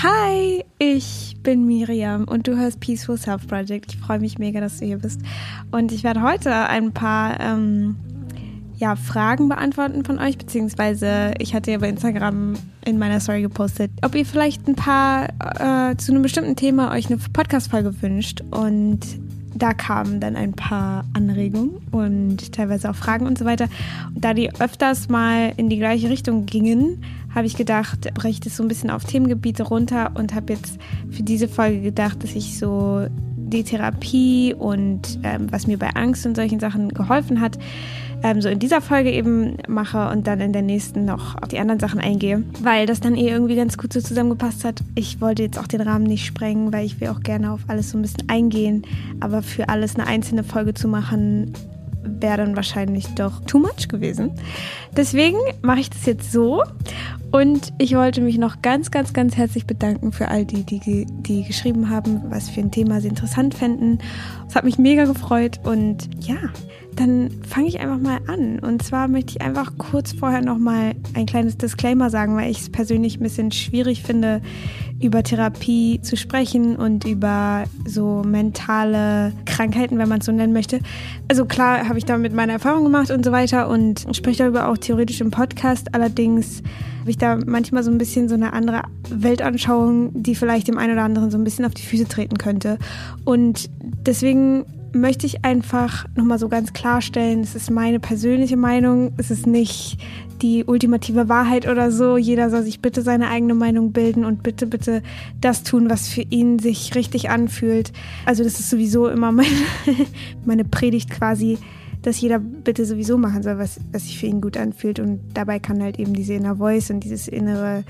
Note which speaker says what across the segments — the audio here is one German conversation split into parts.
Speaker 1: Hi, ich bin Miriam und du hörst Peaceful Self Project. Ich freue mich mega, dass du hier bist. Und ich werde heute ein paar ähm, ja, Fragen beantworten von euch, beziehungsweise ich hatte ja bei Instagram in meiner Story gepostet, ob ihr vielleicht ein paar äh, zu einem bestimmten Thema euch eine Podcast-Folge wünscht. Und da kamen dann ein paar Anregungen und teilweise auch Fragen und so weiter. Und da die öfters mal in die gleiche Richtung gingen, habe ich gedacht, breche ich das so ein bisschen auf Themengebiete runter und habe jetzt für diese Folge gedacht, dass ich so die Therapie und ähm, was mir bei Angst und solchen Sachen geholfen hat, ähm, so in dieser Folge eben mache und dann in der nächsten noch auf die anderen Sachen eingehe, weil das dann eh irgendwie ganz gut so zusammengepasst hat. Ich wollte jetzt auch den Rahmen nicht sprengen, weil ich will auch gerne auf alles so ein bisschen eingehen, aber für alles eine einzelne Folge zu machen, wäre dann wahrscheinlich doch too much gewesen. Deswegen mache ich das jetzt so und ich wollte mich noch ganz, ganz, ganz herzlich bedanken für all die, die, die geschrieben haben, was für ein Thema sie interessant fänden. Es hat mich mega gefreut und ja, dann fange ich einfach mal an. Und zwar möchte ich einfach kurz vorher nochmal ein kleines Disclaimer sagen, weil ich es persönlich ein bisschen schwierig finde, über Therapie zu sprechen und über so mentale Krankheiten, wenn man es so nennen möchte. Also klar habe ich damit meine Erfahrungen gemacht und so weiter und spreche darüber auch theoretisch im Podcast. Allerdings habe ich da manchmal so ein bisschen so eine andere Weltanschauung, die vielleicht dem einen oder anderen so ein bisschen auf die Füße treten könnte. Und deswegen möchte ich einfach nochmal so ganz klarstellen, es ist meine persönliche Meinung, es ist nicht die ultimative Wahrheit oder so. Jeder soll sich bitte seine eigene Meinung bilden und bitte, bitte das tun, was für ihn sich richtig anfühlt. Also das ist sowieso immer meine, meine Predigt quasi, dass jeder bitte sowieso machen soll, was, was sich für ihn gut anfühlt. Und dabei kann halt eben diese Inner Voice und dieses innere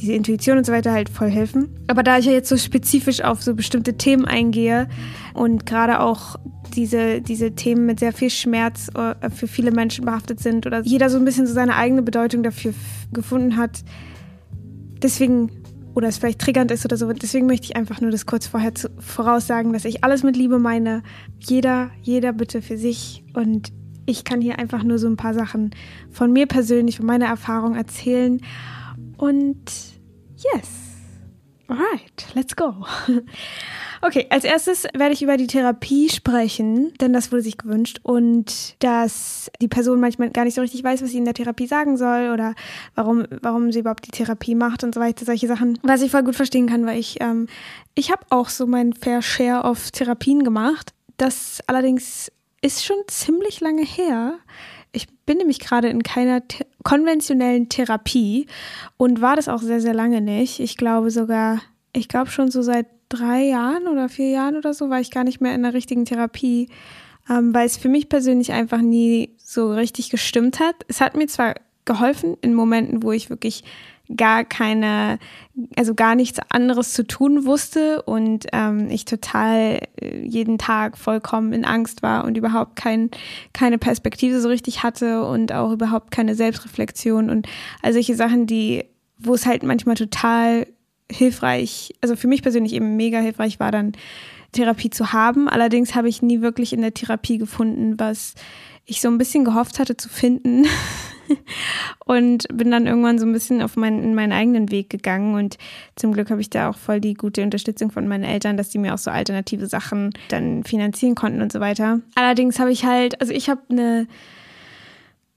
Speaker 1: diese Intuition und so weiter halt voll helfen. Aber da ich ja jetzt so spezifisch auf so bestimmte Themen eingehe und gerade auch diese, diese Themen mit sehr viel Schmerz äh, für viele Menschen behaftet sind oder jeder so ein bisschen so seine eigene Bedeutung dafür gefunden hat, deswegen oder es vielleicht triggernd ist oder so. Deswegen möchte ich einfach nur das kurz vorher zu, voraussagen, dass ich alles mit Liebe meine. Jeder, jeder bitte für sich. Und ich kann hier einfach nur so ein paar Sachen von mir persönlich, von meiner Erfahrung erzählen. Und yes. Alright, let's go. Okay, als erstes werde ich über die Therapie sprechen, denn das wurde sich gewünscht und dass die Person manchmal gar nicht so richtig weiß, was sie in der Therapie sagen soll oder warum, warum sie überhaupt die Therapie macht und so weiter, solche Sachen, was ich voll gut verstehen kann, weil ich, ähm, ich habe auch so mein Fair Share of Therapien gemacht. Das allerdings ist schon ziemlich lange her. Ich bin nämlich gerade in keiner th konventionellen Therapie und war das auch sehr, sehr lange nicht. Ich glaube sogar, ich glaube schon so seit drei Jahren oder vier Jahren oder so war ich gar nicht mehr in der richtigen Therapie, ähm, weil es für mich persönlich einfach nie so richtig gestimmt hat. Es hat mir zwar geholfen in Momenten, wo ich wirklich gar keine, also gar nichts anderes zu tun wusste und ähm, ich total äh, jeden Tag vollkommen in Angst war und überhaupt kein, keine Perspektive so richtig hatte und auch überhaupt keine Selbstreflexion und all solche Sachen, die, wo es halt manchmal total hilfreich, also für mich persönlich eben mega hilfreich war dann Therapie zu haben. Allerdings habe ich nie wirklich in der Therapie gefunden, was ich so ein bisschen gehofft hatte zu finden. und bin dann irgendwann so ein bisschen auf meinen, in meinen eigenen Weg gegangen. Und zum Glück habe ich da auch voll die gute Unterstützung von meinen Eltern, dass die mir auch so alternative Sachen dann finanzieren konnten und so weiter. Allerdings habe ich halt, also ich habe eine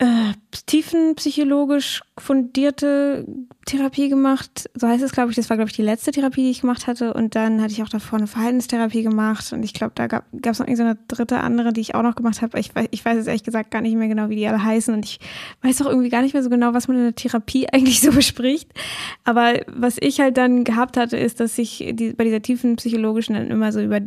Speaker 1: äh, tiefenpsychologisch fundierte Therapie gemacht. So heißt es, glaube ich. Das war, glaube ich, die letzte Therapie, die ich gemacht hatte. Und dann hatte ich auch davor eine Verhaltenstherapie gemacht. Und ich glaube, da gab es noch so eine dritte andere, die ich auch noch gemacht habe. Ich, ich weiß jetzt ehrlich gesagt gar nicht mehr genau, wie die alle heißen. Und ich weiß auch irgendwie gar nicht mehr so genau, was man in der Therapie eigentlich so bespricht. Aber was ich halt dann gehabt hatte, ist, dass ich die, bei dieser tiefen psychologischen dann immer so über,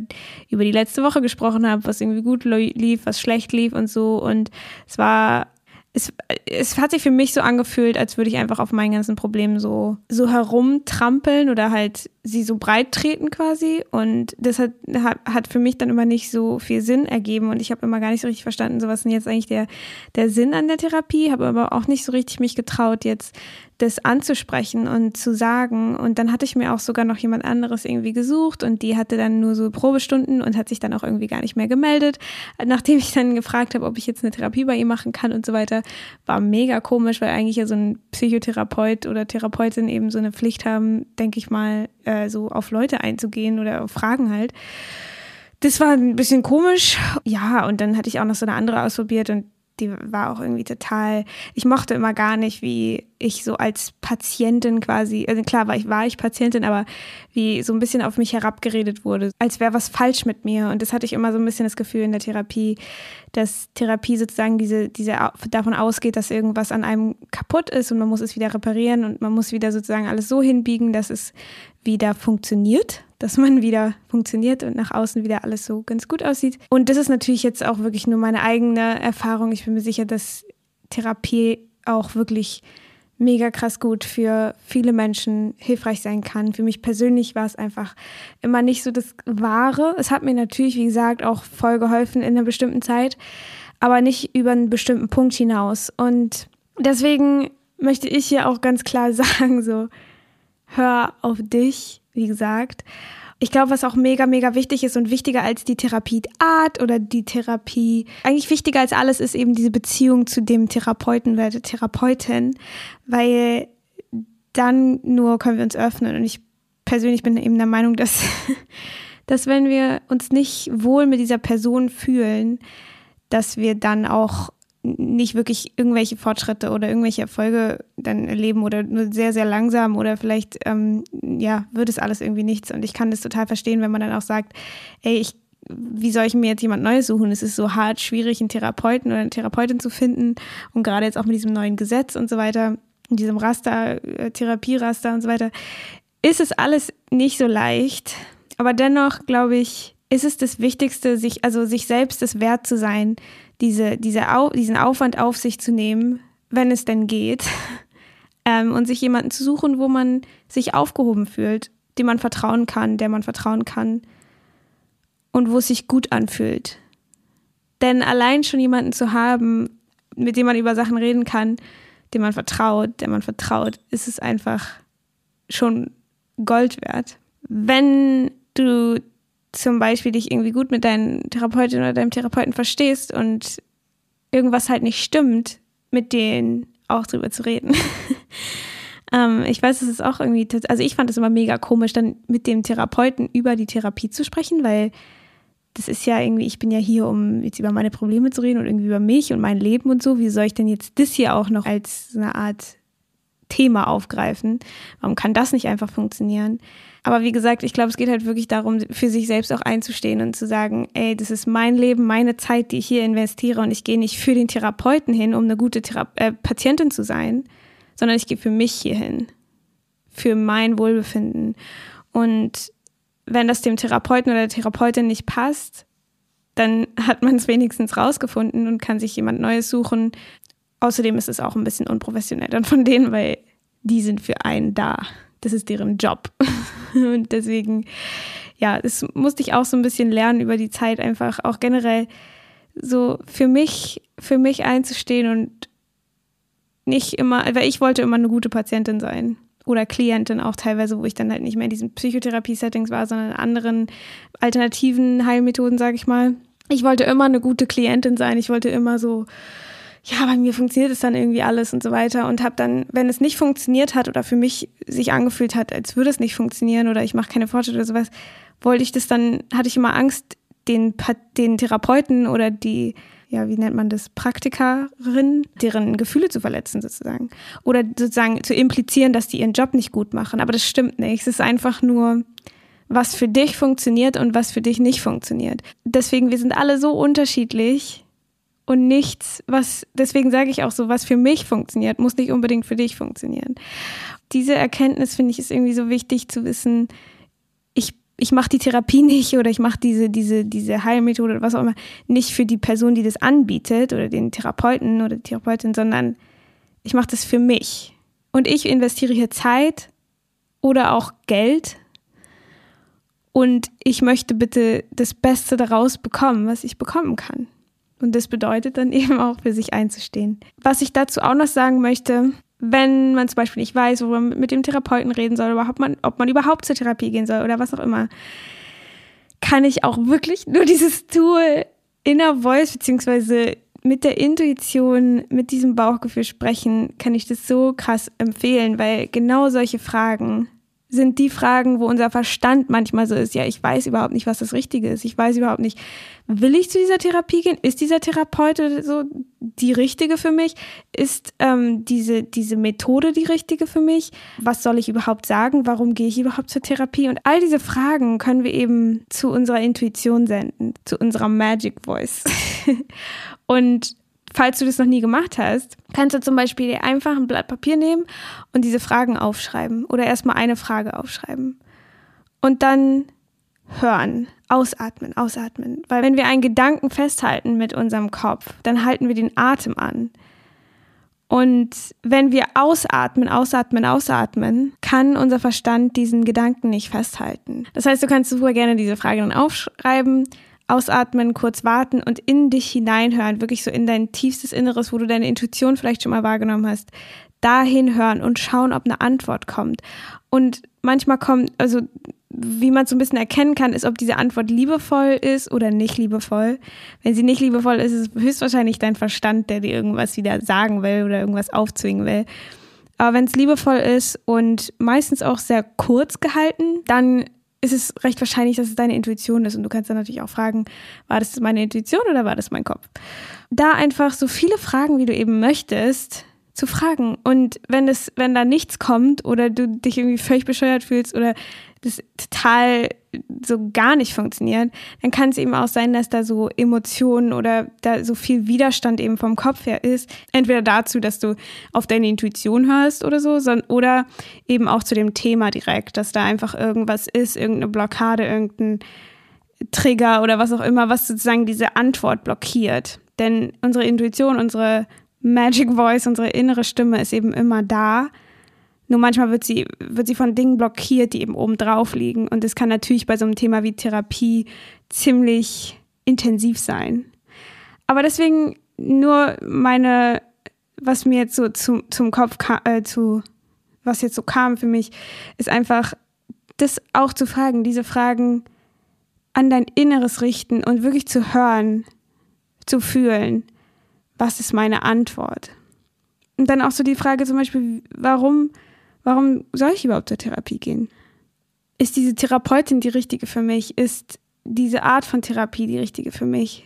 Speaker 1: über die letzte Woche gesprochen habe, was irgendwie gut lief, was schlecht lief und so. Und es war es, es hat sich für mich so angefühlt, als würde ich einfach auf meinen ganzen Problemen so, so herumtrampeln oder halt sie so breit treten quasi. Und das hat, hat, hat für mich dann immer nicht so viel Sinn ergeben. Und ich habe immer gar nicht so richtig verstanden, so was ist jetzt eigentlich der, der Sinn an der Therapie, habe aber auch nicht so richtig mich getraut, jetzt das anzusprechen und zu sagen. Und dann hatte ich mir auch sogar noch jemand anderes irgendwie gesucht und die hatte dann nur so Probestunden und hat sich dann auch irgendwie gar nicht mehr gemeldet. Nachdem ich dann gefragt habe, ob ich jetzt eine Therapie bei ihr machen kann und so weiter, war mega komisch, weil eigentlich ja so ein Psychotherapeut oder Therapeutin eben so eine Pflicht haben, denke ich mal, äh, so auf Leute einzugehen oder auf Fragen halt. Das war ein bisschen komisch. Ja, und dann hatte ich auch noch so eine andere ausprobiert und die war auch irgendwie total, ich mochte immer gar nicht, wie ich so als Patientin quasi, also klar war ich, war ich Patientin, aber wie so ein bisschen auf mich herabgeredet wurde, als wäre was falsch mit mir. Und das hatte ich immer so ein bisschen das Gefühl in der Therapie, dass Therapie sozusagen diese, diese davon ausgeht, dass irgendwas an einem kaputt ist und man muss es wieder reparieren und man muss wieder sozusagen alles so hinbiegen, dass es wieder funktioniert dass man wieder funktioniert und nach außen wieder alles so ganz gut aussieht. Und das ist natürlich jetzt auch wirklich nur meine eigene Erfahrung. Ich bin mir sicher, dass Therapie auch wirklich mega krass gut für viele Menschen hilfreich sein kann. Für mich persönlich war es einfach immer nicht so das Wahre. Es hat mir natürlich, wie gesagt, auch voll geholfen in einer bestimmten Zeit, aber nicht über einen bestimmten Punkt hinaus. Und deswegen möchte ich hier auch ganz klar sagen, so, hör auf dich, wie gesagt. Ich glaube, was auch mega, mega wichtig ist und wichtiger als die Therapieart oder die Therapie, eigentlich wichtiger als alles ist eben diese Beziehung zu dem Therapeuten oder der Therapeutin, weil dann nur können wir uns öffnen. Und ich persönlich bin eben der Meinung, dass, dass wenn wir uns nicht wohl mit dieser Person fühlen, dass wir dann auch nicht wirklich irgendwelche Fortschritte oder irgendwelche Erfolge dann erleben oder nur sehr, sehr langsam oder vielleicht, ähm, ja, wird es alles irgendwie nichts. Und ich kann das total verstehen, wenn man dann auch sagt, ey, ich, wie soll ich mir jetzt jemand Neues suchen? Es ist so hart, schwierig, einen Therapeuten oder eine Therapeutin zu finden. Und gerade jetzt auch mit diesem neuen Gesetz und so weiter, in diesem Raster, äh, Therapieraster und so weiter, ist es alles nicht so leicht. Aber dennoch, glaube ich, ist es das Wichtigste, sich, also sich selbst es wert zu sein, diese, diese Au diesen Aufwand auf sich zu nehmen, wenn es denn geht, ähm, und sich jemanden zu suchen, wo man sich aufgehoben fühlt, dem man vertrauen kann, der man vertrauen kann und wo es sich gut anfühlt. Denn allein schon jemanden zu haben, mit dem man über Sachen reden kann, dem man vertraut, der man vertraut, ist es einfach schon Gold wert. Wenn du zum Beispiel dich irgendwie gut mit deinen Therapeutin oder deinem Therapeuten verstehst und irgendwas halt nicht stimmt, mit denen auch drüber zu reden. ähm, ich weiß, es ist auch irgendwie, also ich fand es immer mega komisch, dann mit dem Therapeuten über die Therapie zu sprechen, weil das ist ja irgendwie, ich bin ja hier, um jetzt über meine Probleme zu reden und irgendwie über mich und mein Leben und so. Wie soll ich denn jetzt das hier auch noch als eine Art Thema aufgreifen? Warum kann das nicht einfach funktionieren? Aber wie gesagt, ich glaube, es geht halt wirklich darum, für sich selbst auch einzustehen und zu sagen, ey, das ist mein Leben, meine Zeit, die ich hier investiere und ich gehe nicht für den Therapeuten hin, um eine gute Thera äh, Patientin zu sein, sondern ich gehe für mich hier hin, für mein Wohlbefinden. Und wenn das dem Therapeuten oder der Therapeutin nicht passt, dann hat man es wenigstens rausgefunden und kann sich jemand Neues suchen. Außerdem ist es auch ein bisschen unprofessionell dann von denen, weil die sind für einen da. Das ist deren Job. Und deswegen, ja, das musste ich auch so ein bisschen lernen über die Zeit, einfach auch generell so für mich, für mich einzustehen und nicht immer, weil ich wollte immer eine gute Patientin sein oder Klientin auch teilweise, wo ich dann halt nicht mehr in diesen Psychotherapie-Settings war, sondern in anderen alternativen Heilmethoden, sage ich mal. Ich wollte immer eine gute Klientin sein. Ich wollte immer so ja, bei mir funktioniert es dann irgendwie alles und so weiter und habe dann, wenn es nicht funktioniert hat oder für mich sich angefühlt hat, als würde es nicht funktionieren oder ich mache keine Fortschritte oder sowas, wollte ich das dann, hatte ich immer Angst, den, den Therapeuten oder die, ja, wie nennt man das, Praktikerin, deren Gefühle zu verletzen sozusagen. Oder sozusagen zu implizieren, dass die ihren Job nicht gut machen. Aber das stimmt nicht. Es ist einfach nur, was für dich funktioniert und was für dich nicht funktioniert. Deswegen, wir sind alle so unterschiedlich und nichts, was, deswegen sage ich auch so, was für mich funktioniert, muss nicht unbedingt für dich funktionieren. Diese Erkenntnis finde ich ist irgendwie so wichtig zu wissen, ich, ich mache die Therapie nicht oder ich mache diese, diese, diese Heilmethode oder was auch immer nicht für die Person, die das anbietet oder den Therapeuten oder die Therapeutin, sondern ich mache das für mich. Und ich investiere hier Zeit oder auch Geld und ich möchte bitte das Beste daraus bekommen, was ich bekommen kann. Und das bedeutet dann eben auch, für sich einzustehen. Was ich dazu auch noch sagen möchte, wenn man zum Beispiel nicht weiß, worüber man mit dem Therapeuten reden soll, ob man, ob man überhaupt zur Therapie gehen soll oder was auch immer, kann ich auch wirklich nur dieses Tool Inner Voice beziehungsweise mit der Intuition, mit diesem Bauchgefühl sprechen, kann ich das so krass empfehlen, weil genau solche Fragen sind die Fragen, wo unser Verstand manchmal so ist, ja, ich weiß überhaupt nicht, was das Richtige ist. Ich weiß überhaupt nicht, will ich zu dieser Therapie gehen? Ist dieser Therapeut so die richtige für mich? Ist ähm, diese, diese Methode die richtige für mich? Was soll ich überhaupt sagen? Warum gehe ich überhaupt zur Therapie? Und all diese Fragen können wir eben zu unserer Intuition senden, zu unserer Magic Voice. Und falls du das noch nie gemacht hast, kannst du zum Beispiel einfach ein Blatt Papier nehmen und diese Fragen aufschreiben oder erstmal eine Frage aufschreiben. Und dann hören, ausatmen, ausatmen. Weil wenn wir einen Gedanken festhalten mit unserem Kopf, dann halten wir den Atem an. Und wenn wir ausatmen, ausatmen, ausatmen, kann unser Verstand diesen Gedanken nicht festhalten. Das heißt, du kannst super gerne diese Frage dann aufschreiben, ausatmen, kurz warten und in dich hineinhören, wirklich so in dein tiefstes Inneres, wo du deine Intuition vielleicht schon mal wahrgenommen hast, dahin hören und schauen, ob eine Antwort kommt. Und manchmal kommt, also wie man so ein bisschen erkennen kann, ist, ob diese Antwort liebevoll ist oder nicht liebevoll. Wenn sie nicht liebevoll ist, ist es höchstwahrscheinlich dein Verstand, der dir irgendwas wieder sagen will oder irgendwas aufzwingen will. Aber wenn es liebevoll ist und meistens auch sehr kurz gehalten, dann ist es recht wahrscheinlich, dass es deine Intuition ist. Und du kannst dann natürlich auch fragen, war das meine Intuition oder war das mein Kopf? Da einfach so viele Fragen, wie du eben möchtest, zu fragen. Und wenn es, wenn da nichts kommt oder du dich irgendwie völlig bescheuert fühlst oder das total so gar nicht funktioniert, dann kann es eben auch sein, dass da so Emotionen oder da so viel Widerstand eben vom Kopf her ist. Entweder dazu, dass du auf deine Intuition hörst oder so, oder eben auch zu dem Thema direkt, dass da einfach irgendwas ist, irgendeine Blockade, irgendein Trigger oder was auch immer, was sozusagen diese Antwort blockiert. Denn unsere Intuition, unsere Magic Voice, unsere innere Stimme ist eben immer da. Nur manchmal wird sie, wird sie von Dingen blockiert, die eben oben drauf liegen. Und das kann natürlich bei so einem Thema wie Therapie ziemlich intensiv sein. Aber deswegen nur meine, was mir jetzt so zu, zum Kopf kam, äh, zu, was jetzt so kam für mich, ist einfach, das auch zu fragen, diese Fragen an dein Inneres richten und wirklich zu hören, zu fühlen was ist meine Antwort? Und dann auch so die Frage zum Beispiel, warum, warum soll ich überhaupt zur Therapie gehen? Ist diese Therapeutin die richtige für mich? Ist diese Art von Therapie die richtige für mich?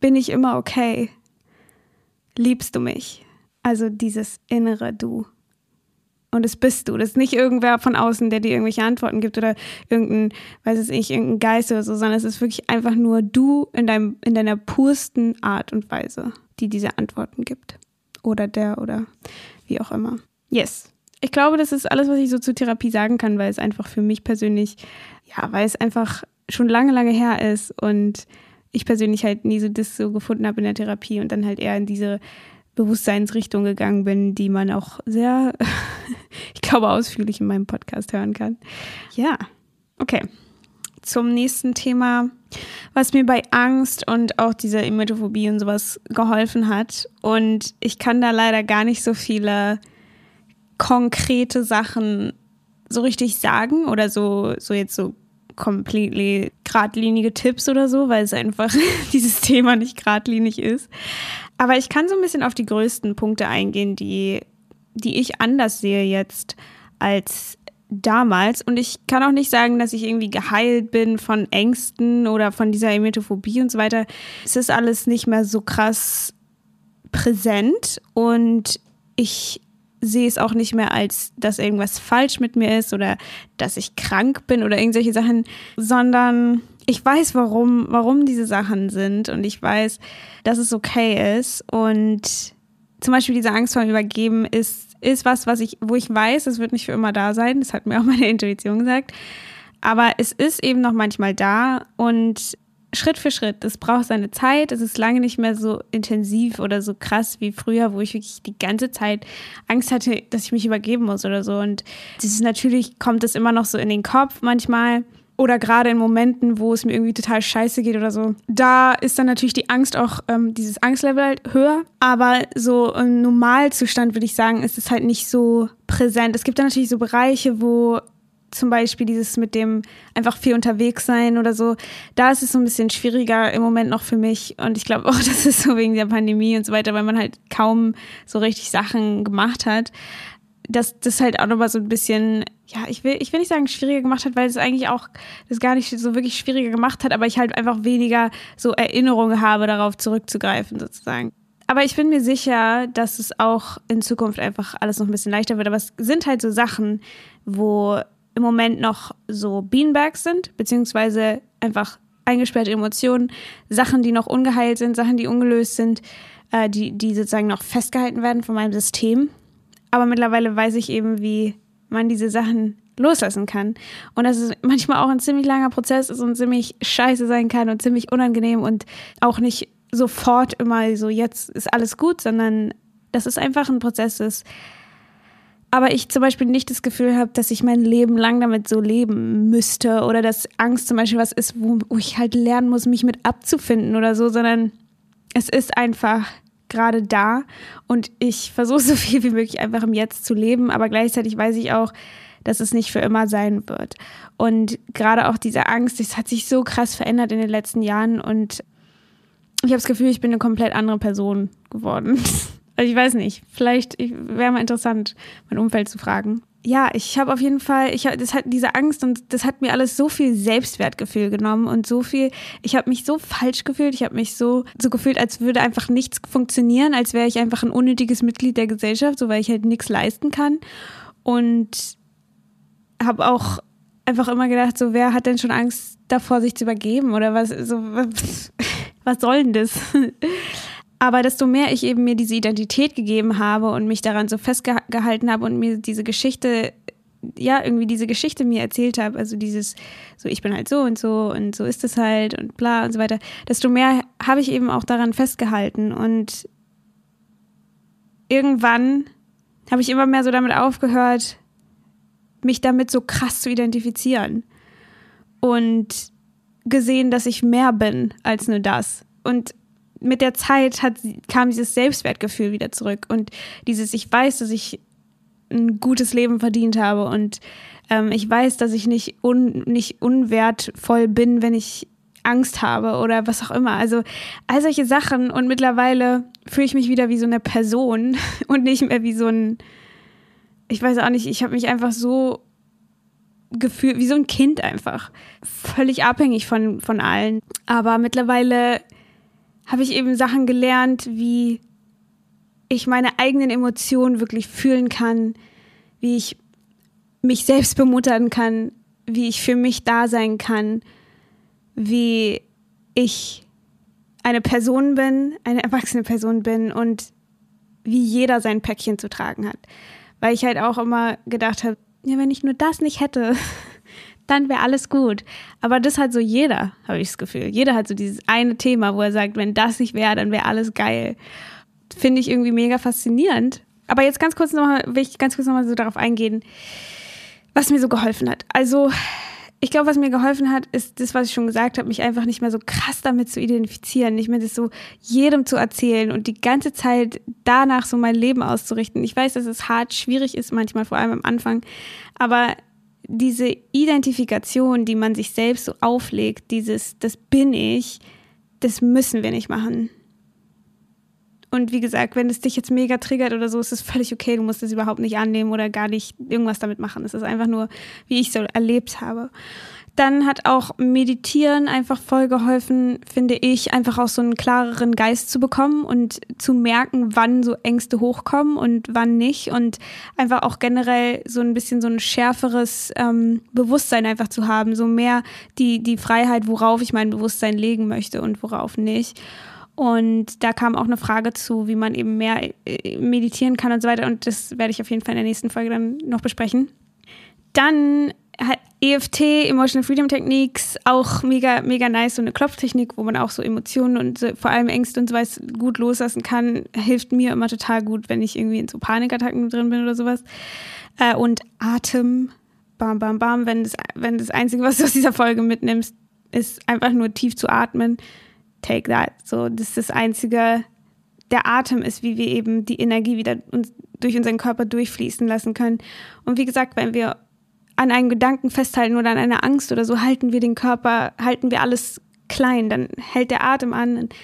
Speaker 1: Bin ich immer okay? Liebst du mich? Also dieses innere Du. Und es bist du. Das ist nicht irgendwer von außen, der dir irgendwelche Antworten gibt oder irgendein, weiß es nicht, irgendein Geist oder so, sondern es ist wirklich einfach nur du in deinem, in deiner pursten Art und Weise, die diese Antworten gibt. Oder der oder wie auch immer. Yes. Ich glaube, das ist alles, was ich so zur Therapie sagen kann, weil es einfach für mich persönlich, ja, weil es einfach schon lange, lange her ist und ich persönlich halt nie so das so gefunden habe in der Therapie und dann halt eher in diese Bewusstseinsrichtung gegangen bin, die man auch sehr, ich glaube, ausführlich in meinem Podcast hören kann. Ja, okay. Zum nächsten Thema, was mir bei Angst und auch dieser Emetophobie und sowas geholfen hat. Und ich kann da leider gar nicht so viele konkrete Sachen so richtig sagen oder so, so jetzt so completely geradlinige Tipps oder so, weil es einfach dieses Thema nicht geradlinig ist. Aber ich kann so ein bisschen auf die größten Punkte eingehen, die, die ich anders sehe jetzt als damals. Und ich kann auch nicht sagen, dass ich irgendwie geheilt bin von Ängsten oder von dieser Emetophobie und so weiter. Es ist alles nicht mehr so krass präsent und ich sehe es auch nicht mehr als, dass irgendwas falsch mit mir ist oder dass ich krank bin oder irgendwelche Sachen, sondern ich weiß, warum, warum diese Sachen sind und ich weiß, dass es okay ist. Und zum Beispiel diese Angst vor dem Übergeben ist, ist was, was ich, wo ich weiß, es wird nicht für immer da sein. Das hat mir auch meine Intuition gesagt. Aber es ist eben noch manchmal da und Schritt für Schritt. Es braucht seine Zeit. Es ist lange nicht mehr so intensiv oder so krass wie früher, wo ich wirklich die ganze Zeit Angst hatte, dass ich mich übergeben muss oder so. Und das ist natürlich, kommt es immer noch so in den Kopf manchmal. oder gerade in Momenten, wo es mir irgendwie total scheiße geht oder so, da ist dann natürlich die Angst auch, ähm, dieses Angstlevel halt höher. Aber so im Normalzustand würde ich sagen, ist es halt nicht so präsent. Es gibt dann natürlich so Bereiche, wo zum Beispiel dieses mit dem einfach viel unterwegs sein oder so, da ist es so ein bisschen schwieriger im Moment noch für mich. Und ich glaube auch, das ist so wegen der Pandemie und so weiter, weil man halt kaum so richtig Sachen gemacht hat dass das halt auch nochmal so ein bisschen, ja, ich will, ich will nicht sagen schwieriger gemacht hat, weil es eigentlich auch das gar nicht so wirklich schwieriger gemacht hat, aber ich halt einfach weniger so Erinnerungen habe, darauf zurückzugreifen sozusagen. Aber ich bin mir sicher, dass es auch in Zukunft einfach alles noch ein bisschen leichter wird. Aber es sind halt so Sachen, wo im Moment noch so Beanbags sind, beziehungsweise einfach eingesperrte Emotionen, Sachen, die noch ungeheilt sind, Sachen, die ungelöst sind, äh, die, die sozusagen noch festgehalten werden von meinem System. Aber mittlerweile weiß ich eben, wie man diese Sachen loslassen kann. Und dass es manchmal auch ein ziemlich langer Prozess ist und ziemlich scheiße sein kann und ziemlich unangenehm und auch nicht sofort immer so, jetzt ist alles gut, sondern dass es einfach ein Prozess ist. Aber ich zum Beispiel nicht das Gefühl habe, dass ich mein Leben lang damit so leben müsste oder dass Angst zum Beispiel was ist, wo ich halt lernen muss, mich mit abzufinden oder so, sondern es ist einfach gerade da und ich versuche so viel wie möglich einfach im Jetzt zu leben, aber gleichzeitig weiß ich auch, dass es nicht für immer sein wird. Und gerade auch diese Angst, das hat sich so krass verändert in den letzten Jahren und ich habe das Gefühl, ich bin eine komplett andere Person geworden. Also ich weiß nicht, vielleicht wäre mal interessant, mein Umfeld zu fragen ja, ich habe auf jeden Fall, ich hab, das hat diese Angst und das hat mir alles so viel Selbstwertgefühl genommen und so viel, ich habe mich so falsch gefühlt, ich habe mich so so gefühlt, als würde einfach nichts funktionieren, als wäre ich einfach ein unnötiges Mitglied der Gesellschaft, so weil ich halt nichts leisten kann und habe auch einfach immer gedacht, so wer hat denn schon Angst davor, sich zu übergeben oder was so was, was soll denn das? Aber desto mehr ich eben mir diese Identität gegeben habe und mich daran so festgehalten habe und mir diese Geschichte, ja, irgendwie diese Geschichte mir erzählt habe, also dieses, so ich bin halt so und so und so ist es halt und bla und so weiter, desto mehr habe ich eben auch daran festgehalten und irgendwann habe ich immer mehr so damit aufgehört, mich damit so krass zu identifizieren und gesehen, dass ich mehr bin als nur das. Und mit der Zeit hat, kam dieses Selbstwertgefühl wieder zurück und dieses, ich weiß, dass ich ein gutes Leben verdient habe und ähm, ich weiß, dass ich nicht, un, nicht unwertvoll bin, wenn ich Angst habe oder was auch immer. Also all solche Sachen und mittlerweile fühle ich mich wieder wie so eine Person und nicht mehr wie so ein, ich weiß auch nicht, ich habe mich einfach so gefühlt, wie so ein Kind einfach. Völlig abhängig von, von allen. Aber mittlerweile habe ich eben Sachen gelernt, wie ich meine eigenen Emotionen wirklich fühlen kann, wie ich mich selbst bemuttern kann, wie ich für mich da sein kann, wie ich eine Person bin, eine erwachsene Person bin und wie jeder sein Päckchen zu tragen hat. Weil ich halt auch immer gedacht habe, ja, wenn ich nur das nicht hätte, dann wäre alles gut. Aber das hat so jeder, habe ich das Gefühl. Jeder hat so dieses eine Thema, wo er sagt, wenn das nicht wäre, dann wäre alles geil. Finde ich irgendwie mega faszinierend. Aber jetzt ganz kurz nochmal, will ich ganz kurz nochmal so darauf eingehen, was mir so geholfen hat. Also, ich glaube, was mir geholfen hat, ist das, was ich schon gesagt habe, mich einfach nicht mehr so krass damit zu identifizieren, nicht mehr das so jedem zu erzählen und die ganze Zeit danach so mein Leben auszurichten. Ich weiß, dass es hart, schwierig ist, manchmal vor allem am Anfang, aber diese Identifikation, die man sich selbst so auflegt, dieses, das bin ich, das müssen wir nicht machen. Und wie gesagt, wenn es dich jetzt mega triggert oder so, ist es völlig okay. Du musst es überhaupt nicht annehmen oder gar nicht irgendwas damit machen. Es ist einfach nur, wie ich so erlebt habe. Dann hat auch Meditieren einfach voll geholfen, finde ich, einfach auch so einen klareren Geist zu bekommen und zu merken, wann so Ängste hochkommen und wann nicht. Und einfach auch generell so ein bisschen so ein schärferes ähm, Bewusstsein einfach zu haben, so mehr die, die Freiheit, worauf ich mein Bewusstsein legen möchte und worauf nicht. Und da kam auch eine Frage zu, wie man eben mehr äh, meditieren kann und so weiter. Und das werde ich auf jeden Fall in der nächsten Folge dann noch besprechen. Dann EFT, Emotional Freedom Techniques, auch mega, mega nice. So eine Klopftechnik, wo man auch so Emotionen und so, vor allem Ängste und so was gut loslassen kann, hilft mir immer total gut, wenn ich irgendwie in so Panikattacken drin bin oder sowas. Äh, und Atem bam, bam, bam, wenn das, wenn das Einzige, was du aus dieser Folge mitnimmst, ist einfach nur tief zu atmen, take that. So, das ist das Einzige. Der Atem ist, wie wir eben die Energie wieder uns, durch unseren Körper durchfließen lassen können. Und wie gesagt, wenn wir an einem Gedanken festhalten oder an einer Angst oder so, halten wir den Körper, halten wir alles klein, dann hält der Atem an und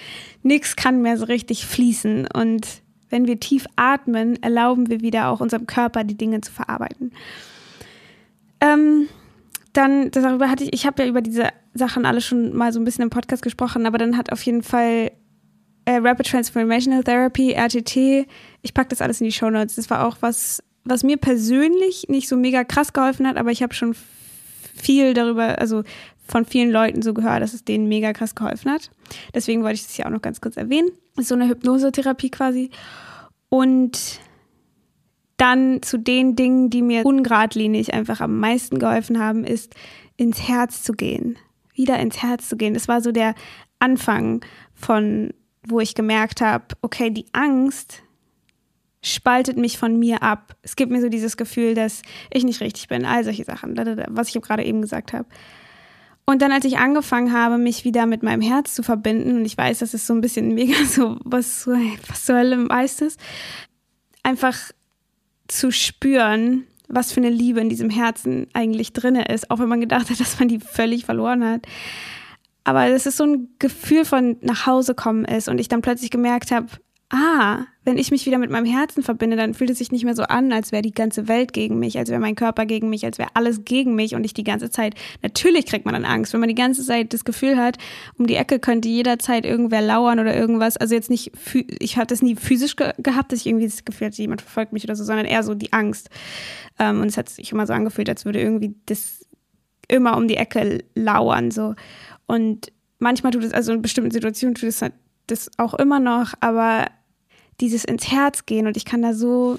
Speaker 1: nichts kann mehr so richtig fließen. Und wenn wir tief atmen, erlauben wir wieder auch unserem Körper die Dinge zu verarbeiten. Ähm, dann, darüber hatte ich, ich habe ja über diese Sachen alle schon mal so ein bisschen im Podcast gesprochen, aber dann hat auf jeden Fall äh, Rapid Transformational Therapy, RTT, ich packe das alles in die Show Notes. Das war auch was, was mir persönlich nicht so mega krass geholfen hat, aber ich habe schon viel darüber, also von vielen Leuten so gehört, dass es denen mega krass geholfen hat. Deswegen wollte ich das hier auch noch ganz kurz erwähnen. So eine Hypnosetherapie quasi. Und dann zu den Dingen, die mir ungradlinig einfach am meisten geholfen haben, ist ins Herz zu gehen. Wieder ins Herz zu gehen. Das war so der Anfang von, wo ich gemerkt habe, okay, die Angst spaltet mich von mir ab. Es gibt mir so dieses Gefühl, dass ich nicht richtig bin, all solche Sachen, was ich gerade eben gesagt habe. Und dann, als ich angefangen habe, mich wieder mit meinem Herz zu verbinden, und ich weiß, das ist so ein bisschen mega so, was, was zur Hölle heißt es, einfach zu spüren, was für eine Liebe in diesem Herzen eigentlich drinne ist, auch wenn man gedacht hat, dass man die völlig verloren hat. Aber es ist so ein Gefühl von nach Hause kommen ist und ich dann plötzlich gemerkt habe, ah, wenn ich mich wieder mit meinem Herzen verbinde, dann fühlt es sich nicht mehr so an, als wäre die ganze Welt gegen mich, als wäre mein Körper gegen mich, als wäre alles gegen mich und ich die ganze Zeit, natürlich kriegt man dann Angst, wenn man die ganze Zeit das Gefühl hat, um die Ecke könnte jederzeit irgendwer lauern oder irgendwas, also jetzt nicht, ich hatte das nie physisch ge gehabt, dass ich irgendwie das Gefühl hatte, jemand verfolgt mich oder so, sondern eher so die Angst. Ähm, und es hat sich immer so angefühlt, als würde irgendwie das immer um die Ecke lauern, so. Und manchmal tut es, also in bestimmten Situationen tut es halt das auch immer noch, aber dieses ins Herz gehen und ich kann da so,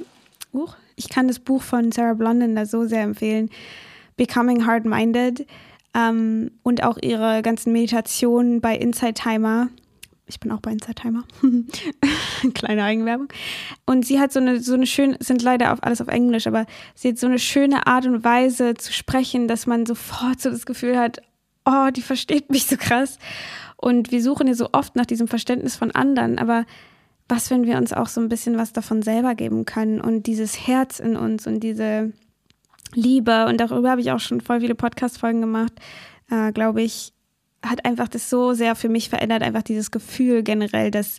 Speaker 1: uh, ich kann das Buch von Sarah Blondin da so sehr empfehlen, Becoming Hard-Minded ähm, und auch ihre ganzen Meditationen bei Inside Timer. Ich bin auch bei Inside Timer. Kleine Eigenwerbung. Und sie hat so eine, so eine schöne, sind leider auf, alles auf Englisch, aber sie hat so eine schöne Art und Weise zu sprechen, dass man sofort so das Gefühl hat, oh, die versteht mich so krass. Und wir suchen ja so oft nach diesem Verständnis von anderen, aber was, wenn wir uns auch so ein bisschen was davon selber geben können und dieses Herz in uns und diese Liebe, und darüber habe ich auch schon voll viele Podcast-Folgen gemacht, äh, glaube ich, hat einfach das so sehr für mich verändert, einfach dieses Gefühl generell, dass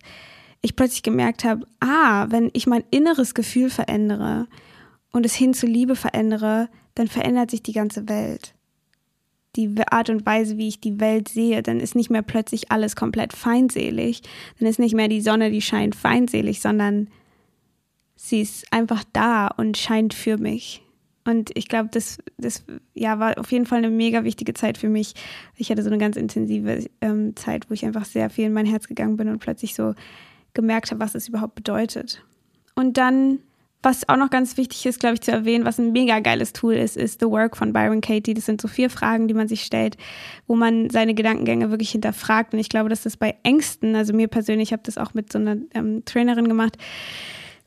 Speaker 1: ich plötzlich gemerkt habe, ah, wenn ich mein inneres Gefühl verändere und es hin zu Liebe verändere, dann verändert sich die ganze Welt die Art und Weise, wie ich die Welt sehe, dann ist nicht mehr plötzlich alles komplett feindselig. Dann ist nicht mehr die Sonne, die scheint feindselig, sondern sie ist einfach da und scheint für mich. Und ich glaube, das, das ja, war auf jeden Fall eine mega wichtige Zeit für mich. Ich hatte so eine ganz intensive ähm, Zeit, wo ich einfach sehr viel in mein Herz gegangen bin und plötzlich so gemerkt habe, was es überhaupt bedeutet. Und dann was auch noch ganz wichtig ist, glaube ich, zu erwähnen, was ein mega geiles Tool ist, ist The Work von Byron Katie. Das sind so vier Fragen, die man sich stellt, wo man seine Gedankengänge wirklich hinterfragt. Und ich glaube, dass das bei Ängsten, also mir persönlich, ich habe das auch mit so einer ähm, Trainerin gemacht,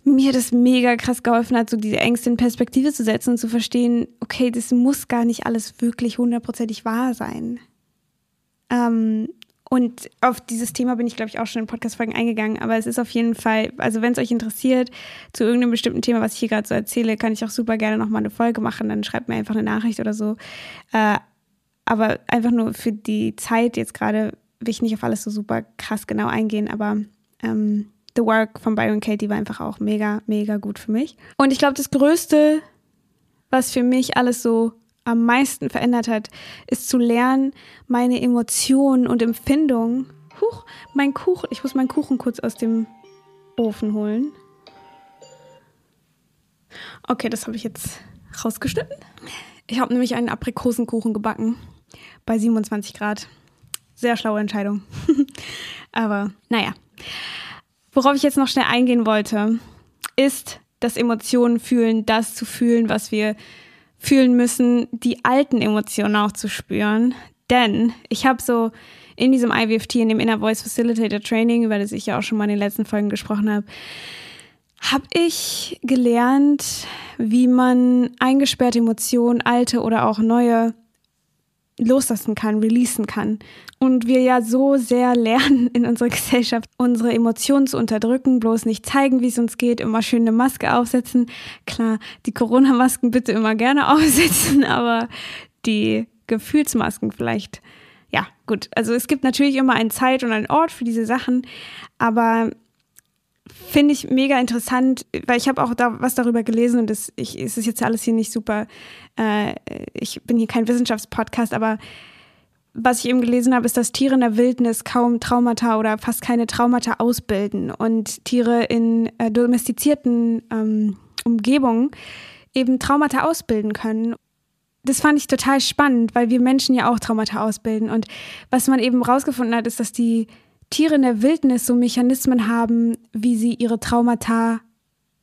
Speaker 1: mir das mega krass geholfen hat, so diese Ängste in Perspektive zu setzen und zu verstehen, okay, das muss gar nicht alles wirklich hundertprozentig wahr sein. Ähm, und auf dieses Thema bin ich, glaube ich, auch schon in Podcast-Folgen eingegangen. Aber es ist auf jeden Fall, also wenn es euch interessiert, zu irgendeinem bestimmten Thema, was ich hier gerade so erzähle, kann ich auch super gerne nochmal eine Folge machen. Dann schreibt mir einfach eine Nachricht oder so. Äh, aber einfach nur für die Zeit jetzt gerade will ich nicht auf alles so super krass genau eingehen. Aber ähm, The Work von Byron Katie war einfach auch mega, mega gut für mich. Und ich glaube, das Größte, was für mich alles so am meisten verändert hat, ist zu lernen, meine Emotionen und Empfindungen. Huch, mein Kuchen. Ich muss meinen Kuchen kurz aus dem Ofen holen. Okay, das habe ich jetzt rausgeschnitten. Ich habe nämlich einen Aprikosenkuchen gebacken bei 27 Grad. Sehr schlaue Entscheidung. Aber naja. Worauf ich jetzt noch schnell eingehen wollte, ist das Emotionen fühlen, das zu fühlen, was wir fühlen müssen, die alten Emotionen auch zu spüren. Denn ich habe so in diesem IVFT, in dem Inner Voice Facilitator Training, über das ich ja auch schon mal in den letzten Folgen gesprochen habe, habe ich gelernt, wie man eingesperrte Emotionen, alte oder auch neue, loslassen kann, releasen kann. Und wir ja so sehr lernen in unserer Gesellschaft, unsere Emotionen zu unterdrücken, bloß nicht zeigen, wie es uns geht, immer schön eine Maske aufsetzen. Klar, die Corona-Masken bitte immer gerne aufsetzen, aber die Gefühlsmasken vielleicht. Ja, gut. Also es gibt natürlich immer eine Zeit und einen Ort für diese Sachen, aber finde ich mega interessant, weil ich habe auch da was darüber gelesen und das, ich, es ist jetzt alles hier nicht super, äh, ich bin hier kein Wissenschaftspodcast, aber was ich eben gelesen habe, ist, dass Tiere in der Wildnis kaum Traumata oder fast keine Traumata ausbilden und Tiere in äh, domestizierten ähm, Umgebungen eben Traumata ausbilden können. Das fand ich total spannend, weil wir Menschen ja auch Traumata ausbilden. Und was man eben rausgefunden hat, ist, dass die Tiere in der Wildnis so Mechanismen haben, wie sie ihre Traumata,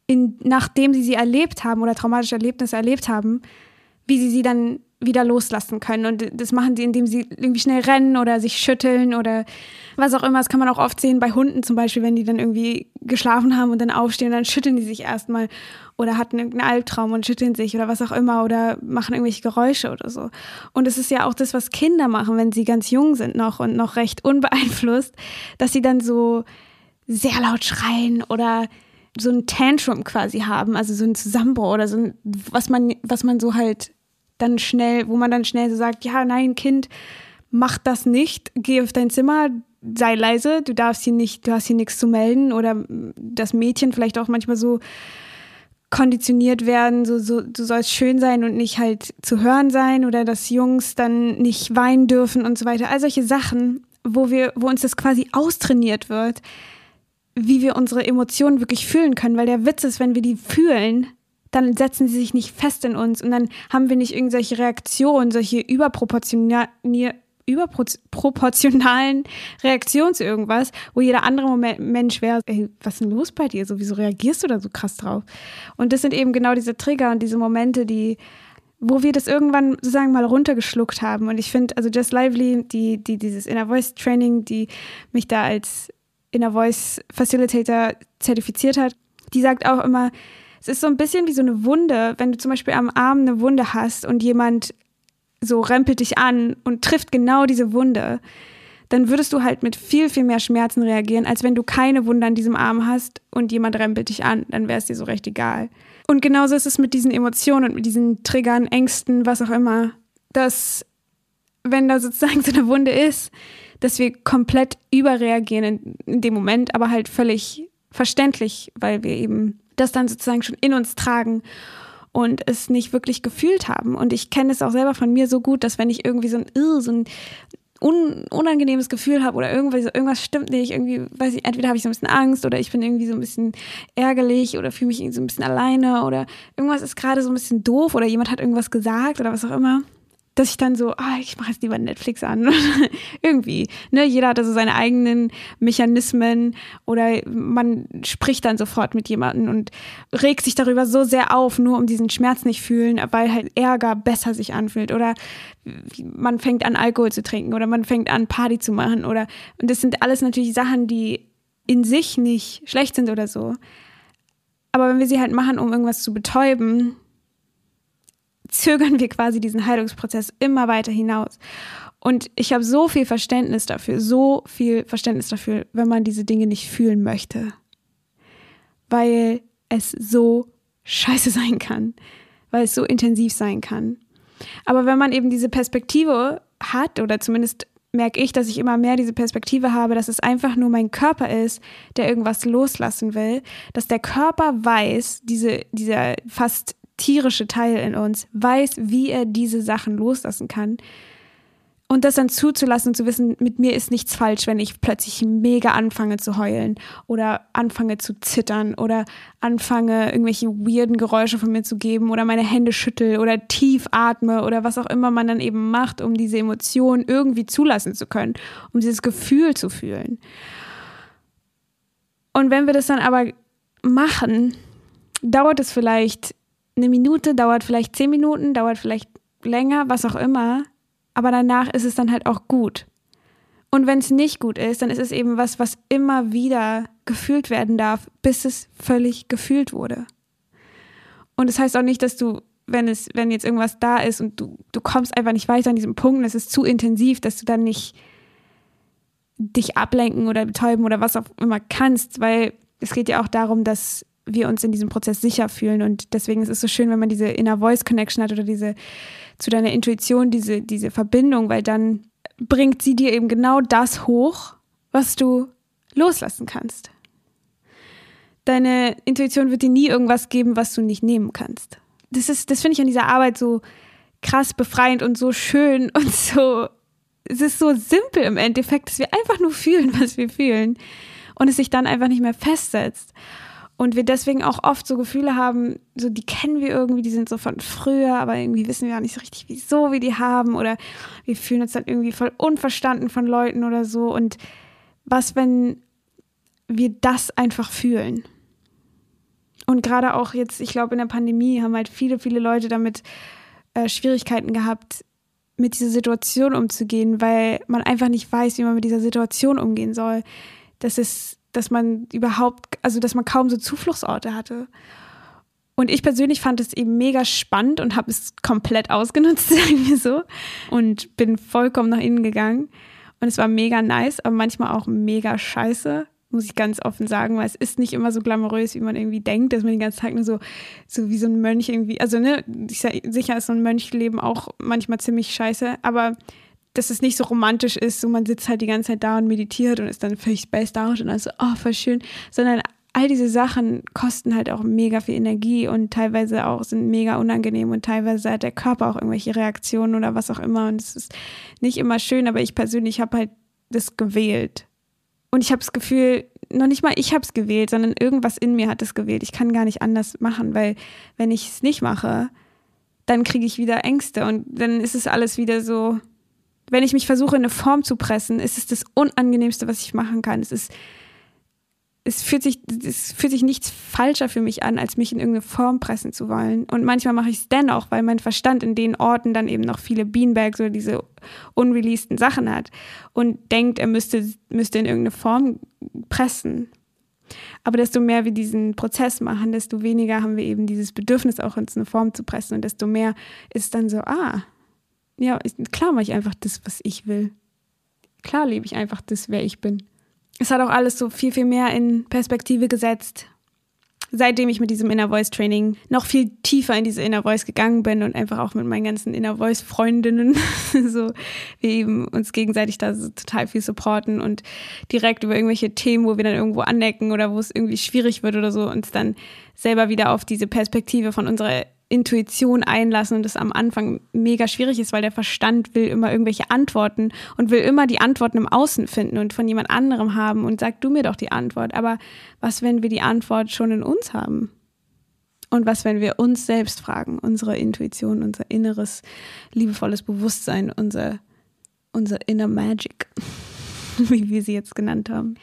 Speaker 1: in, nachdem sie sie erlebt haben oder traumatische Erlebnisse erlebt haben, wie sie sie dann wieder loslassen können. Und das machen sie, indem sie irgendwie schnell rennen oder sich schütteln oder was auch immer. Das kann man auch oft sehen bei Hunden zum Beispiel, wenn die dann irgendwie geschlafen haben und dann aufstehen, dann schütteln die sich erstmal oder hatten irgendeinen Albtraum und schütteln sich oder was auch immer oder machen irgendwelche Geräusche oder so. Und es ist ja auch das, was Kinder machen, wenn sie ganz jung sind noch und noch recht unbeeinflusst, dass sie dann so sehr laut schreien oder so ein Tantrum quasi haben, also so ein Zusammenbruch oder so ein, was man, was man so halt dann schnell, wo man dann schnell so sagt, ja, nein, Kind, mach das nicht, geh auf dein Zimmer, sei leise, du darfst hier nicht, du hast hier nichts zu melden oder das Mädchen vielleicht auch manchmal so konditioniert werden, so, so du sollst schön sein und nicht halt zu hören sein oder dass Jungs dann nicht weinen dürfen und so weiter. All solche Sachen, wo wir, wo uns das quasi austrainiert wird, wie wir unsere Emotionen wirklich fühlen können, weil der Witz ist, wenn wir die fühlen, dann setzen sie sich nicht fest in uns und dann haben wir nicht irgendwelche Reaktionen, solche überproportional, überproportionalen Reaktionen zu irgendwas, wo jeder andere Moment, Mensch wäre, ey, was ist denn los bei dir? So, wieso reagierst du da so krass drauf? Und das sind eben genau diese Trigger und diese Momente, die wo wir das irgendwann sozusagen mal runtergeschluckt haben. Und ich finde, also Just Lively, die, die, dieses Inner Voice Training, die mich da als Inner Voice Facilitator zertifiziert hat, die sagt auch immer, es ist so ein bisschen wie so eine Wunde, wenn du zum Beispiel am Arm eine Wunde hast und jemand so rempelt dich an und trifft genau diese Wunde, dann würdest du halt mit viel, viel mehr Schmerzen reagieren, als wenn du keine Wunde an diesem Arm hast und jemand rempelt dich an, dann wäre es dir so recht egal. Und genauso ist es mit diesen Emotionen und mit diesen Triggern, Ängsten, was auch immer, dass wenn da sozusagen so eine Wunde ist, dass wir komplett überreagieren in, in dem Moment, aber halt völlig verständlich, weil wir eben das dann sozusagen schon in uns tragen und es nicht wirklich gefühlt haben. Und ich kenne es auch selber von mir so gut, dass wenn ich irgendwie so ein, so ein un, unangenehmes Gefühl habe oder irgendwas, irgendwas stimmt nicht, irgendwie, weiß ich, entweder habe ich so ein bisschen Angst oder ich bin irgendwie so ein bisschen ärgerlich oder fühle mich irgendwie so ein bisschen alleine oder irgendwas ist gerade so ein bisschen doof oder jemand hat irgendwas gesagt oder was auch immer dass ich dann so, ah, ich mache jetzt lieber Netflix an. Irgendwie. Ne? Jeder hat also seine eigenen Mechanismen oder man spricht dann sofort mit jemandem und regt sich darüber so sehr auf, nur um diesen Schmerz nicht fühlen, weil halt Ärger besser sich anfühlt. Oder man fängt an, Alkohol zu trinken oder man fängt an, Party zu machen. Oder und das sind alles natürlich Sachen, die in sich nicht schlecht sind oder so. Aber wenn wir sie halt machen, um irgendwas zu betäuben, zögern wir quasi diesen Heilungsprozess immer weiter hinaus. Und ich habe so viel Verständnis dafür, so viel Verständnis dafür, wenn man diese Dinge nicht fühlen möchte. Weil es so scheiße sein kann, weil es so intensiv sein kann. Aber wenn man eben diese Perspektive hat, oder zumindest merke ich, dass ich immer mehr diese Perspektive habe, dass es einfach nur mein Körper ist, der irgendwas loslassen will, dass der Körper weiß, diese, dieser fast tierische Teil in uns weiß, wie er diese Sachen loslassen kann. Und das dann zuzulassen und zu wissen, mit mir ist nichts falsch, wenn ich plötzlich mega anfange zu heulen oder anfange zu zittern oder anfange, irgendwelche weirden Geräusche von mir zu geben oder meine Hände schüttel oder tief atme oder was auch immer man dann eben macht, um diese Emotionen irgendwie zulassen zu können, um dieses Gefühl zu fühlen. Und wenn wir das dann aber machen, dauert es vielleicht eine Minute, dauert vielleicht zehn Minuten, dauert vielleicht länger, was auch immer. Aber danach ist es dann halt auch gut. Und wenn es nicht gut ist, dann ist es eben was, was immer wieder gefühlt werden darf, bis es völlig gefühlt wurde. Und das heißt auch nicht, dass du, wenn es, wenn jetzt irgendwas da ist und du, du kommst einfach nicht weiter an diesem Punkt es ist zu intensiv, dass du dann nicht dich ablenken oder betäuben oder was auch immer kannst, weil es geht ja auch darum, dass wir uns in diesem Prozess sicher fühlen und deswegen ist es so schön, wenn man diese Inner Voice Connection hat oder diese zu deiner Intuition, diese, diese Verbindung, weil dann bringt sie dir eben genau das hoch, was du loslassen kannst. Deine Intuition wird dir nie irgendwas geben, was du nicht nehmen kannst. Das ist, das finde ich an dieser Arbeit so krass befreiend und so schön und so, es ist so simpel im Endeffekt, dass wir einfach nur fühlen, was wir fühlen und es sich dann einfach nicht mehr festsetzt. Und wir deswegen auch oft so Gefühle haben, so die kennen wir irgendwie, die sind so von früher, aber irgendwie wissen wir auch nicht so richtig, wieso wir die haben. Oder wir fühlen uns dann irgendwie voll unverstanden von Leuten oder so. Und was, wenn wir das einfach fühlen? Und gerade auch jetzt, ich glaube, in der Pandemie haben halt viele, viele Leute damit äh, Schwierigkeiten gehabt, mit dieser Situation umzugehen, weil man einfach nicht weiß, wie man mit dieser Situation umgehen soll. Das ist dass man überhaupt, also dass man kaum so Zufluchtsorte hatte. Und ich persönlich fand es eben mega spannend und habe es komplett ausgenutzt, sagen wir so. Und bin vollkommen nach innen gegangen. Und es war mega nice, aber manchmal auch mega scheiße, muss ich ganz offen sagen, weil es ist nicht immer so glamourös, wie man irgendwie denkt, dass man den ganzen Tag nur so, so wie so ein Mönch irgendwie, also ne, sicher ist so ein Mönchleben auch manchmal ziemlich scheiße, aber dass es nicht so romantisch ist, so man sitzt halt die ganze Zeit da und meditiert und ist dann völlig spaced out und also, oh, voll schön, sondern all diese Sachen kosten halt auch mega viel Energie und teilweise auch sind mega unangenehm und teilweise hat der Körper auch irgendwelche Reaktionen oder was auch immer und es ist nicht immer schön, aber ich persönlich habe halt das gewählt. Und ich habe das Gefühl, noch nicht mal ich habe es gewählt, sondern irgendwas in mir hat es gewählt. Ich kann gar nicht anders machen, weil wenn ich es nicht mache, dann kriege ich wieder Ängste und dann ist es alles wieder so, wenn ich mich versuche, in eine Form zu pressen, ist es das Unangenehmste, was ich machen kann. Es ist, es fühlt sich, es fühlt sich nichts falscher für mich an, als mich in irgendeine Form pressen zu wollen. Und manchmal mache ich es dennoch, weil mein Verstand in den Orten dann eben noch viele Beanbags oder diese unreleaseden Sachen hat und denkt, er müsste, müsste in irgendeine Form pressen. Aber desto mehr wir diesen Prozess machen, desto weniger haben wir eben dieses Bedürfnis, auch uns eine Form zu pressen. Und desto mehr ist dann so, ah, ja, klar mache ich einfach das, was ich will. Klar lebe ich einfach das, wer ich bin. Es hat auch alles so viel, viel mehr in Perspektive gesetzt, seitdem ich mit diesem Inner Voice Training noch viel tiefer in diese Inner Voice gegangen bin und einfach auch mit meinen ganzen Inner Voice Freundinnen so wir eben uns gegenseitig da so total viel supporten und direkt über irgendwelche Themen, wo wir dann irgendwo anecken oder wo es irgendwie schwierig wird oder so, uns dann selber wieder auf diese Perspektive von unserer Intuition einlassen und das am Anfang mega schwierig ist, weil der Verstand will immer irgendwelche Antworten und will immer die Antworten im Außen finden und von jemand anderem haben und sagt du mir doch die Antwort. Aber was, wenn wir die Antwort schon in uns haben? Und was, wenn wir uns selbst fragen, unsere Intuition, unser inneres, liebevolles Bewusstsein, unser, unser inner Magic, wie wir sie jetzt genannt haben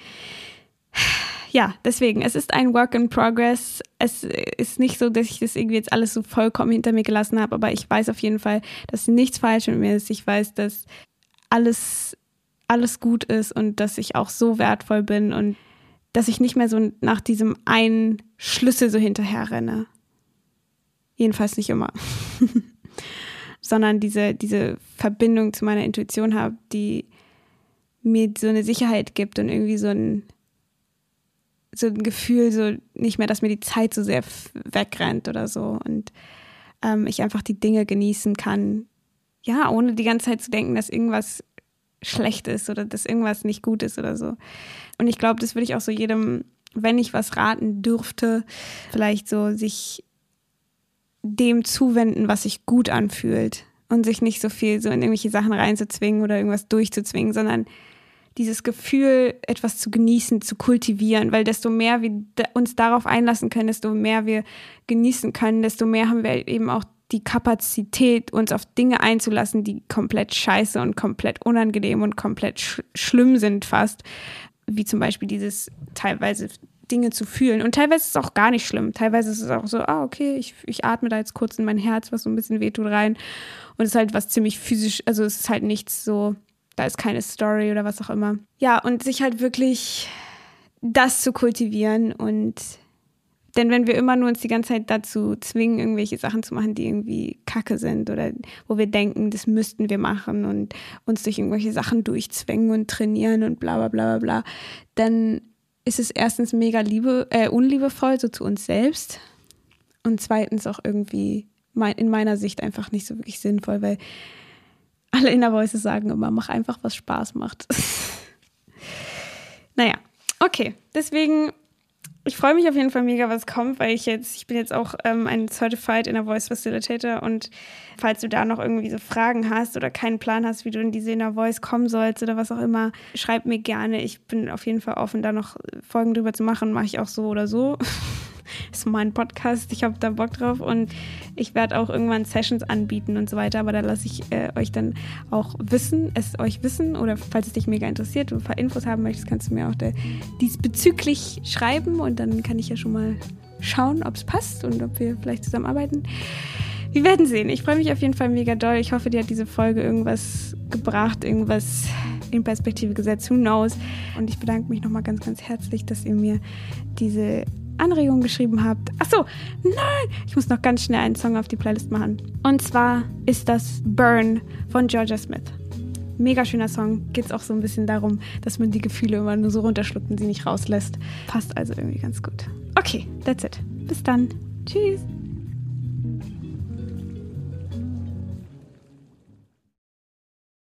Speaker 1: ja, deswegen, es ist ein Work in Progress. Es ist nicht so, dass ich das irgendwie jetzt alles so vollkommen hinter mir gelassen habe, aber ich weiß auf jeden Fall, dass nichts falsch mit mir ist. Ich weiß, dass alles, alles gut ist und dass ich auch so wertvoll bin und dass ich nicht mehr so nach diesem einen Schlüssel so hinterher renne. Jedenfalls nicht immer. Sondern diese, diese Verbindung zu meiner Intuition habe, die mir so eine Sicherheit gibt und irgendwie so ein, so ein Gefühl, so nicht mehr, dass mir die Zeit so sehr wegrennt oder so und ähm, ich einfach die Dinge genießen kann. Ja, ohne die ganze Zeit zu denken, dass irgendwas schlecht ist oder dass irgendwas nicht gut ist oder so. Und ich glaube, das würde ich auch so jedem, wenn ich was raten dürfte, vielleicht so sich dem zuwenden, was sich gut anfühlt und sich nicht so viel so in irgendwelche Sachen reinzuzwingen oder irgendwas durchzuzwingen, sondern dieses Gefühl, etwas zu genießen, zu kultivieren, weil desto mehr wir uns darauf einlassen können, desto mehr wir genießen können, desto mehr haben wir eben auch die Kapazität, uns auf Dinge einzulassen, die komplett scheiße und komplett unangenehm und komplett sch schlimm sind fast, wie zum Beispiel dieses teilweise Dinge zu fühlen. Und teilweise ist es auch gar nicht schlimm. Teilweise ist es auch so, ah, okay, ich, ich atme da jetzt kurz in mein Herz, was so ein bisschen wehtut, rein. Und es ist halt was ziemlich physisch, also es ist halt nichts so da ist keine Story oder was auch immer. Ja, und sich halt wirklich das zu kultivieren und denn wenn wir immer nur uns die ganze Zeit dazu zwingen, irgendwelche Sachen zu machen, die irgendwie kacke sind oder wo wir denken, das müssten wir machen und uns durch irgendwelche Sachen durchzwängen und trainieren und bla bla bla bla bla, dann ist es erstens mega liebe, äh, unliebevoll so zu uns selbst und zweitens auch irgendwie in meiner Sicht einfach nicht so wirklich sinnvoll, weil alle Inner Voices sagen immer, mach einfach, was Spaß macht. naja, okay. Deswegen, ich freue mich auf jeden Fall mega, was kommt, weil ich jetzt, ich bin jetzt auch ähm, ein Certified Inner Voice Facilitator und falls du da noch irgendwie so Fragen hast oder keinen Plan hast, wie du in diese Inner Voice kommen sollst oder was auch immer, schreib mir gerne. Ich bin auf jeden Fall offen, da noch Folgen drüber zu machen. Mache ich auch so oder so. ist mein Podcast, ich habe da Bock drauf und ich werde auch irgendwann Sessions anbieten und so weiter, aber da lasse ich äh, euch dann auch wissen, es euch wissen oder falls es dich mega interessiert und ein paar Infos haben möchtest, kannst du mir auch diesbezüglich schreiben und dann kann ich ja schon mal schauen, ob es passt und ob wir vielleicht zusammenarbeiten. Wir werden sehen. Ich freue mich auf jeden Fall mega doll. Ich hoffe, dir hat diese Folge irgendwas gebracht, irgendwas in Perspektive gesetzt. Who knows? Und ich bedanke mich nochmal ganz, ganz herzlich, dass ihr mir diese Anregungen geschrieben habt. Achso, nein, ich muss noch ganz schnell einen Song auf die Playlist machen. Und zwar ist das Burn von Georgia Smith. Mega schöner Song. Geht es auch so ein bisschen darum, dass man die Gefühle immer nur so runterschluckt und sie nicht rauslässt. Passt also irgendwie ganz gut. Okay, that's it. Bis dann. Tschüss.